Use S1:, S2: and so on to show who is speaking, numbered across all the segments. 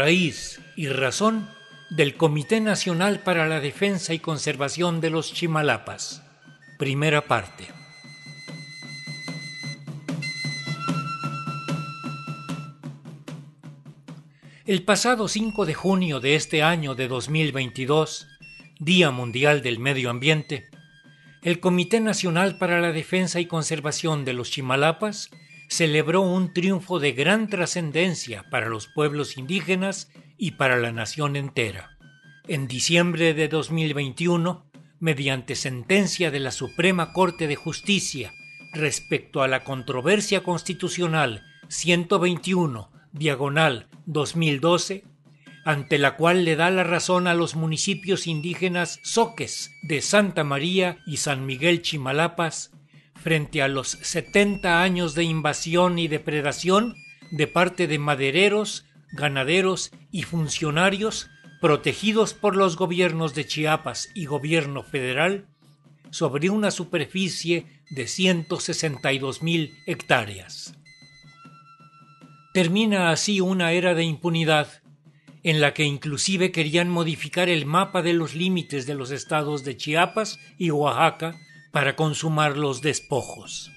S1: raíz y razón del Comité Nacional para la Defensa y Conservación de los Chimalapas. Primera parte. El pasado 5 de junio de este año de 2022, Día Mundial del Medio Ambiente, el Comité Nacional para la Defensa y Conservación de los Chimalapas celebró un triunfo de gran trascendencia para los pueblos indígenas y para la nación entera. En diciembre de 2021, mediante sentencia de la Suprema Corte de Justicia respecto a la controversia constitucional 121, diagonal 2012, ante la cual le da la razón a los municipios indígenas Soques de Santa María y San Miguel Chimalapas, frente a los 70 años de invasión y depredación de parte de madereros, ganaderos y funcionarios protegidos por los gobiernos de Chiapas y gobierno federal sobre una superficie de 162 mil hectáreas. Termina así una era de impunidad en la que inclusive querían modificar el mapa de los límites de los estados de Chiapas y Oaxaca para consumar los despojos.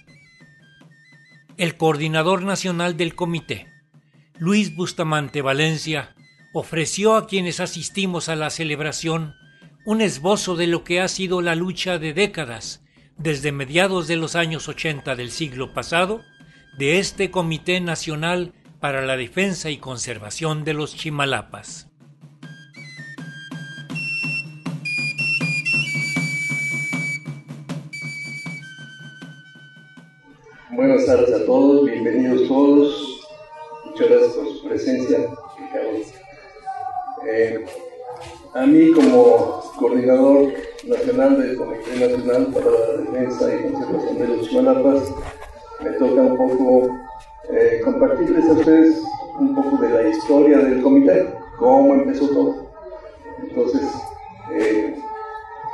S1: El coordinador nacional del comité, Luis Bustamante Valencia, ofreció a quienes asistimos a la celebración un esbozo de lo que ha sido la lucha de décadas, desde mediados de los años 80 del siglo pasado, de este Comité Nacional para la Defensa y Conservación de los Chimalapas.
S2: Buenas tardes a todos, bienvenidos todos. Muchas gracias por su presencia. Eh, a mí como coordinador nacional del Comité Nacional para la Defensa y Conservación de los Chimalapas, me toca un poco eh, compartirles a ustedes un poco de la historia del comité, cómo empezó todo. Entonces, eh,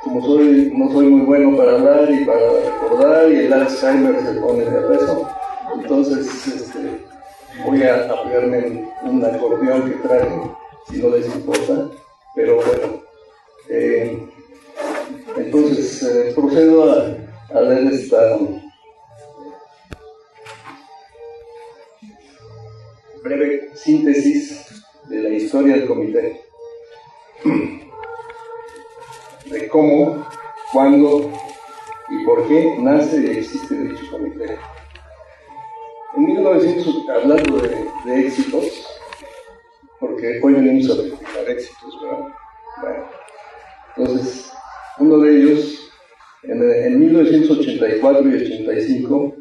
S2: como soy, no soy muy bueno para hablar y para recordar, y el Alzheimer se pone de peso, entonces este, voy a apoyarme en un acordeón que traje, si no les importa, pero bueno. Eh, entonces, eh, procedo a, a, leer esta breve síntesis de la historia del comité de cómo, cuándo y por qué nace y existe dicho comité. En 1900, hablando de, éxitos, porque hoy venimos a verificar éxitos, ¿verdad? Bueno, entonces, uno de ellos, en, en 1984 y 85,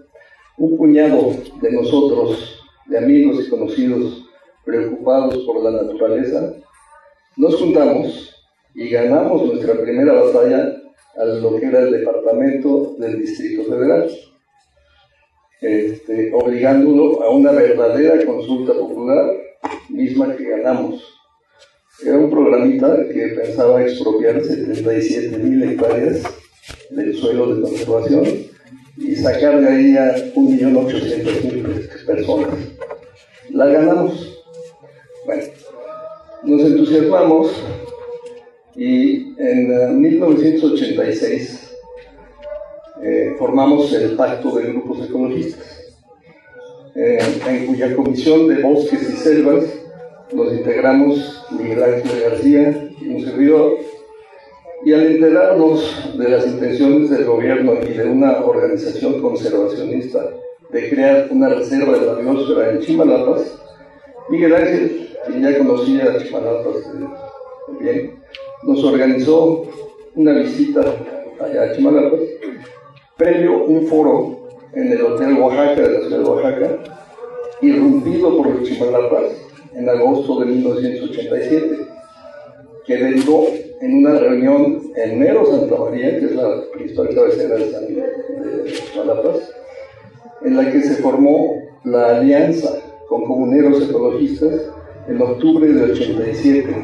S2: un puñado de nosotros, de amigos y conocidos preocupados por la naturaleza, nos juntamos y ganamos nuestra primera batalla a lo que era el departamento del Distrito Federal, este, obligándolo a una verdadera consulta popular, misma que ganamos. Era un programita que pensaba expropiar 77 mil hectáreas del suelo de conservación y sacar de ahí a 1.800.000 personas. La ganamos. Bueno, nos entusiasmamos y en 1986 eh, formamos el Pacto de Grupos Ecologistas, eh, en cuya comisión de bosques y selvas nos integramos Miguel Ángel García y un servidor, y al enterarnos de las intenciones del gobierno y de una organización conservacionista de crear una reserva de la biosfera en Chimalapas, Miguel Ángel, quien ya conocía Chimalapas eh, bien, nos organizó una visita allá a Chimalapas, previo un foro en el Hotel Oaxaca de la ciudad de Oaxaca, irrumpido por los Chimalapas en agosto de 1987, que derivó en una reunión en Mero Santa María, que es la principal cabecera de, San, de Chimalapas, en la que se formó la alianza con comuneros ecologistas en octubre de 87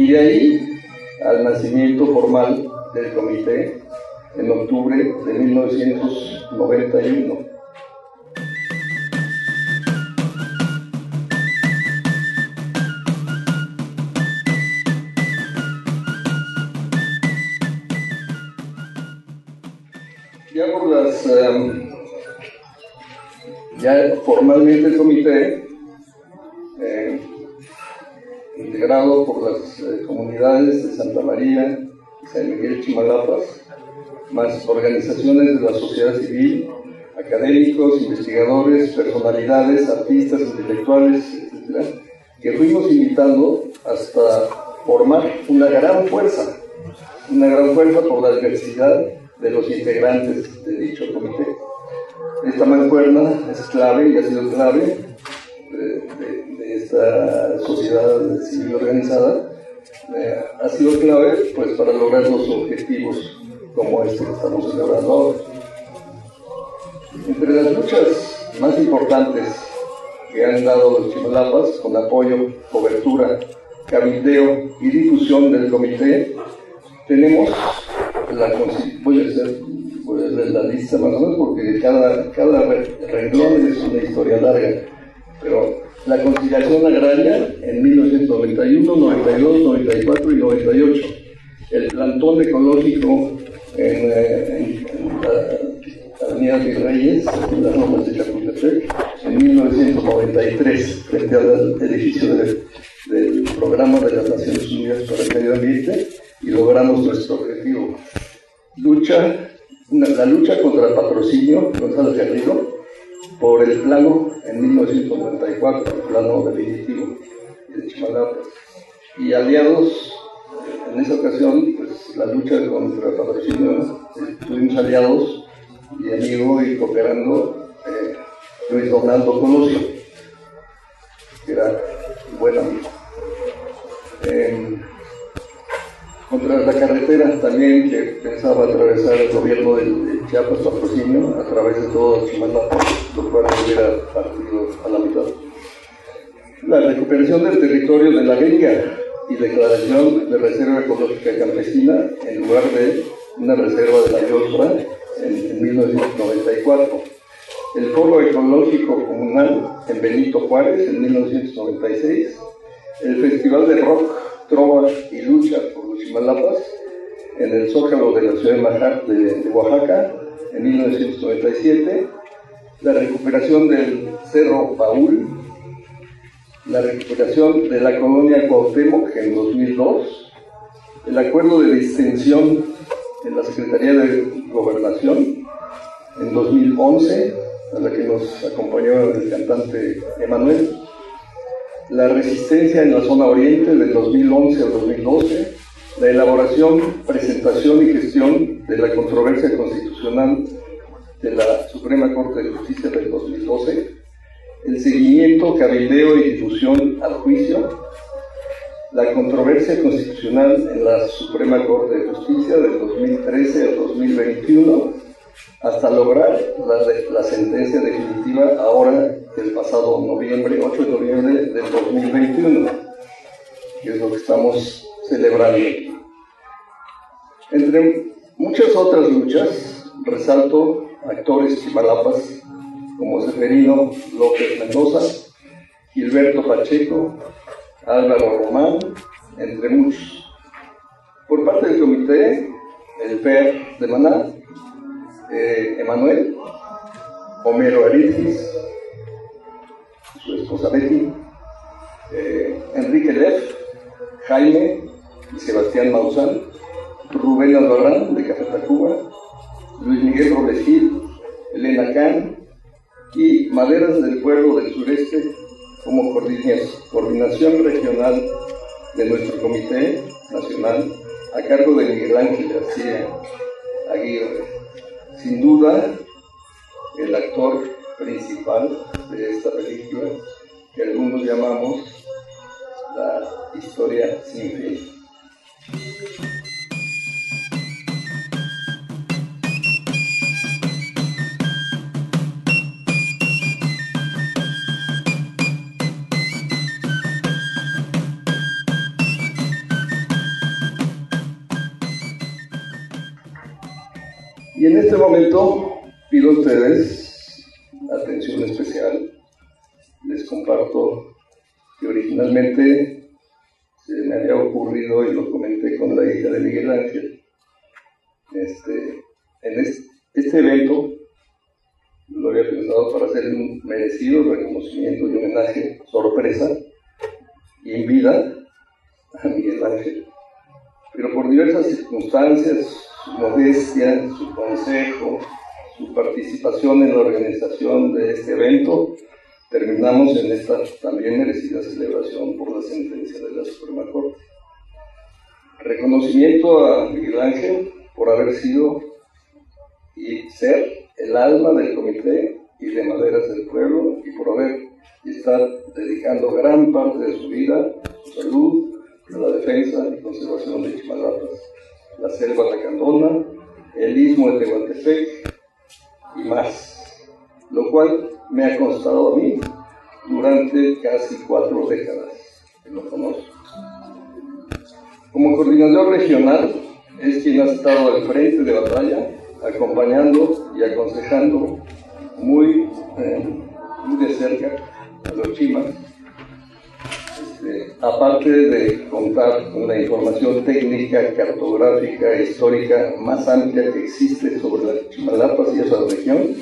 S2: y de ahí al nacimiento formal del comité en octubre de 1991. Ya por las um, ya formalmente el comité integrado por las eh, comunidades de Santa María San Miguel Chimalapas, más organizaciones de la sociedad civil, académicos, investigadores, personalidades, artistas, intelectuales, etc., que fuimos invitando hasta formar una gran fuerza, una gran fuerza por la diversidad de los integrantes de dicho comité. Esta mancuerna es clave y ha sido clave de, esta sociedad civil organizada, eh, ha sido clave pues, para lograr los objetivos como este que estamos celebrando ahora. Entre las luchas más importantes que han dado los Chimalapas con apoyo, cobertura, cabildeo y difusión del comité, tenemos la puede ser la lista más o menos porque cada, cada renglón es una historia larga, pero la conciliación agraria en 1991, 92, 94 y 98, el plantón ecológico en, eh, la Avenida Virreyes, en las normas de Chapultepec, en 1993, frente al edificio del Programa de las Naciones Unidas para el Medio Ambiente, y logramos nuestro objetivo. Lucha, la lucha contra el patrocinio, Gonzalo Garrido, por el plano en 1994, el plano definitivo de Chimalapa. Y aliados, en esa ocasión, pues la lucha contra el patrocinio, estuvimos aliados y amigo y cooperando eh, Luis Donaldo Colosio, que era buen amigo. Contra la carretera también que pensaba atravesar el gobierno de, Chiapas Patrocinio a través de todo Chimalapa, lo cual hubiera partido a la mitad. La recuperación del territorio de la Venga y declaración de reserva ecológica campesina en lugar de una reserva de la Yostra en, 1994. El Foro Ecológico Comunal en Benito Juárez en 1996. El Festival de Rock, Trova y Lucha Chimalapas en el Zócalo de la ciudad de Oaxaca en 1997. La recuperación del Cerro Paul. La recuperación de la colonia Cuauhtémoc en 2002. El acuerdo de distensión en la Secretaría de Gobernación en 2011, a la que nos acompañó el cantante Emanuel. La resistencia en la zona oriente del 2011 al 2012, la elaboración, presentación y gestión de la controversia constitucional de la Suprema Corte de Justicia del 2012, el seguimiento, cabildeo y difusión al juicio, la controversia constitucional en la Suprema Corte de Justicia del 2013 al 2021 hasta lograr la, sentencia definitiva ahora del pasado noviembre, 8 de noviembre del 2021, que es lo que estamos celebrando. Entre muchas otras luchas, resalto actores chimalapas como Seferino López Mendoza, Gilberto Pacheco, Álvaro Román, entre muchos. Por parte del comité, el PER de Maná, eh, Emanuel, Homero Aritis, su esposa Betty, eh, Enrique Leff, Jaime Sebastián Maussan, Rubén Albarrán de Café Tacuba, Luis Miguel Robles Gil, Elena Can y Maderas del Pueblo del Sureste como coordinación regional de nuestro Comité Nacional a cargo de Miguel Ángel García Aguirre. Sin duda, el actor principal de esta película, que algunos llamamos la historia sin fin. Momento pido a ustedes atención especial. Les comparto que originalmente se me había ocurrido y lo comenté con la hija de Miguel Ángel. Este, en este, evento lo había pensado para hacer un merecido reconocimiento y homenaje sorpresa y en vida a Miguel Ángel. Pero por diversas circunstancias, su modestia, su consejo, su participación en la organización de este evento, terminamos en esta también merecida celebración por la sentencia de la Suprema Corte. Reconocimiento a Miguel Ángel por haber sido y ser el alma del comité y de maderas del pueblo y por haber y estar dedicando gran parte de su vida, su salud, a la defensa y conservación de Chimalapas, la selva lacandona, el istmo de Tehuantepec y más, lo cual me ha constado a mí durante casi cuatro décadas que lo conozco. Como coordinador regional, es quien ha estado al frente de batalla, acompañando y aconsejando muy, eh, muy de cerca a los chimas. Este, aparte de contar con la información técnica, cartográfica, histórica más amplia que existe sobre las Chimalapas y esa región,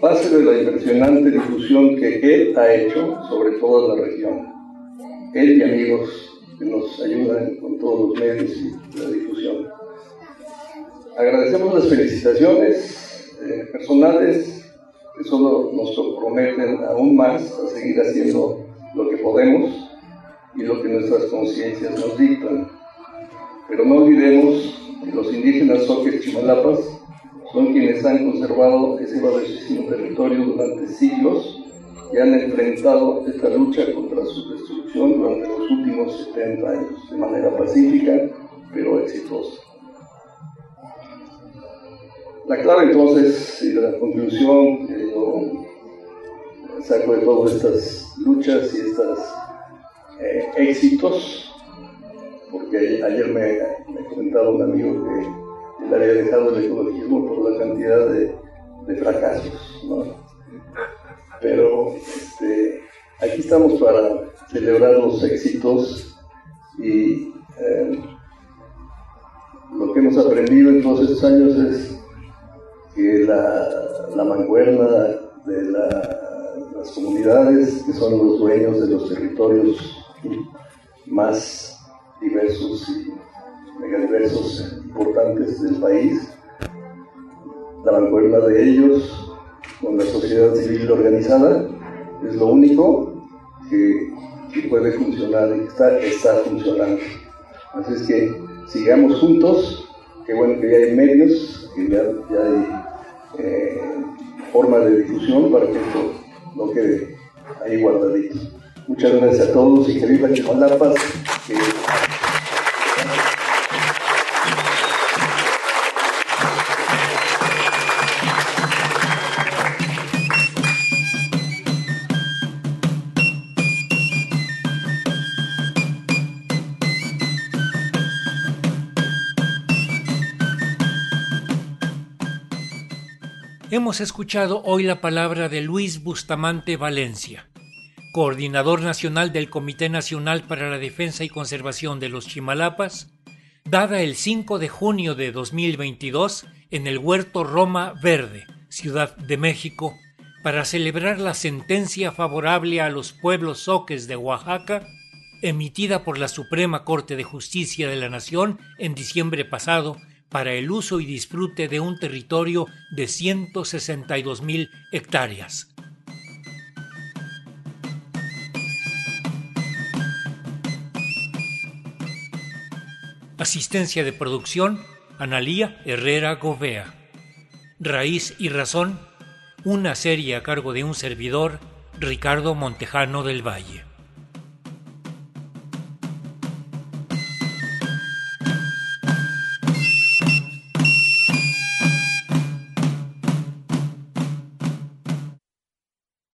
S2: base de la impresionante difusión que él ha hecho sobre toda la región. Él y amigos que nos ayudan con todos los medios y la difusión. Agradecemos las felicitaciones eh, personales que solo nos comprometen aún más a seguir haciendo lo que podemos y lo que nuestras conciencias nos dictan. Pero no olvidemos que los indígenas soques chimalapas son quienes han conservado ese valiosísimo territorio durante siglos y han enfrentado esta lucha contra su destrucción durante los últimos 70 años de manera pacífica pero exitosa. La clave entonces y la conclusión que yo saco de todas estas luchas y estos eh, éxitos, porque ayer me, me comentaba un amigo que él había dejado el ecologismo por la cantidad de, fracasos, ¿no? Pero este, aquí estamos para celebrar los éxitos y eh, lo que hemos aprendido en todos estos años es que la, la mancuerna de las comunidades, que son los dueños de los territorios más diversos y megadiversos importantes del país, la mancuerna de ellos con la sociedad civil organizada, es lo único que, que puede funcionar y está, está funcionando. Así es que sigamos juntos, qué bueno que ya hay medios, que ya, ya hay eh, forma de difusión para que esto no quede ahí guardadito. Muchas gracias a todos y que viva. Que...
S1: Hemos escuchado hoy la palabra de Luis Bustamante Valencia, coordinador nacional del Comité Nacional para la Defensa y Conservación de los Chimalapas, dada el 5 de junio de 2022 en el Huerto Roma Verde, Ciudad de México, para celebrar la sentencia favorable a los pueblos soques de Oaxaca, emitida por la Suprema Corte de Justicia de la Nación en diciembre pasado para el uso y disfrute de un territorio de 162 mil hectáreas. Asistencia de producción, Analía Herrera Govea. Raíz y Razón, una serie a cargo de un servidor, Ricardo Montejano del Valle.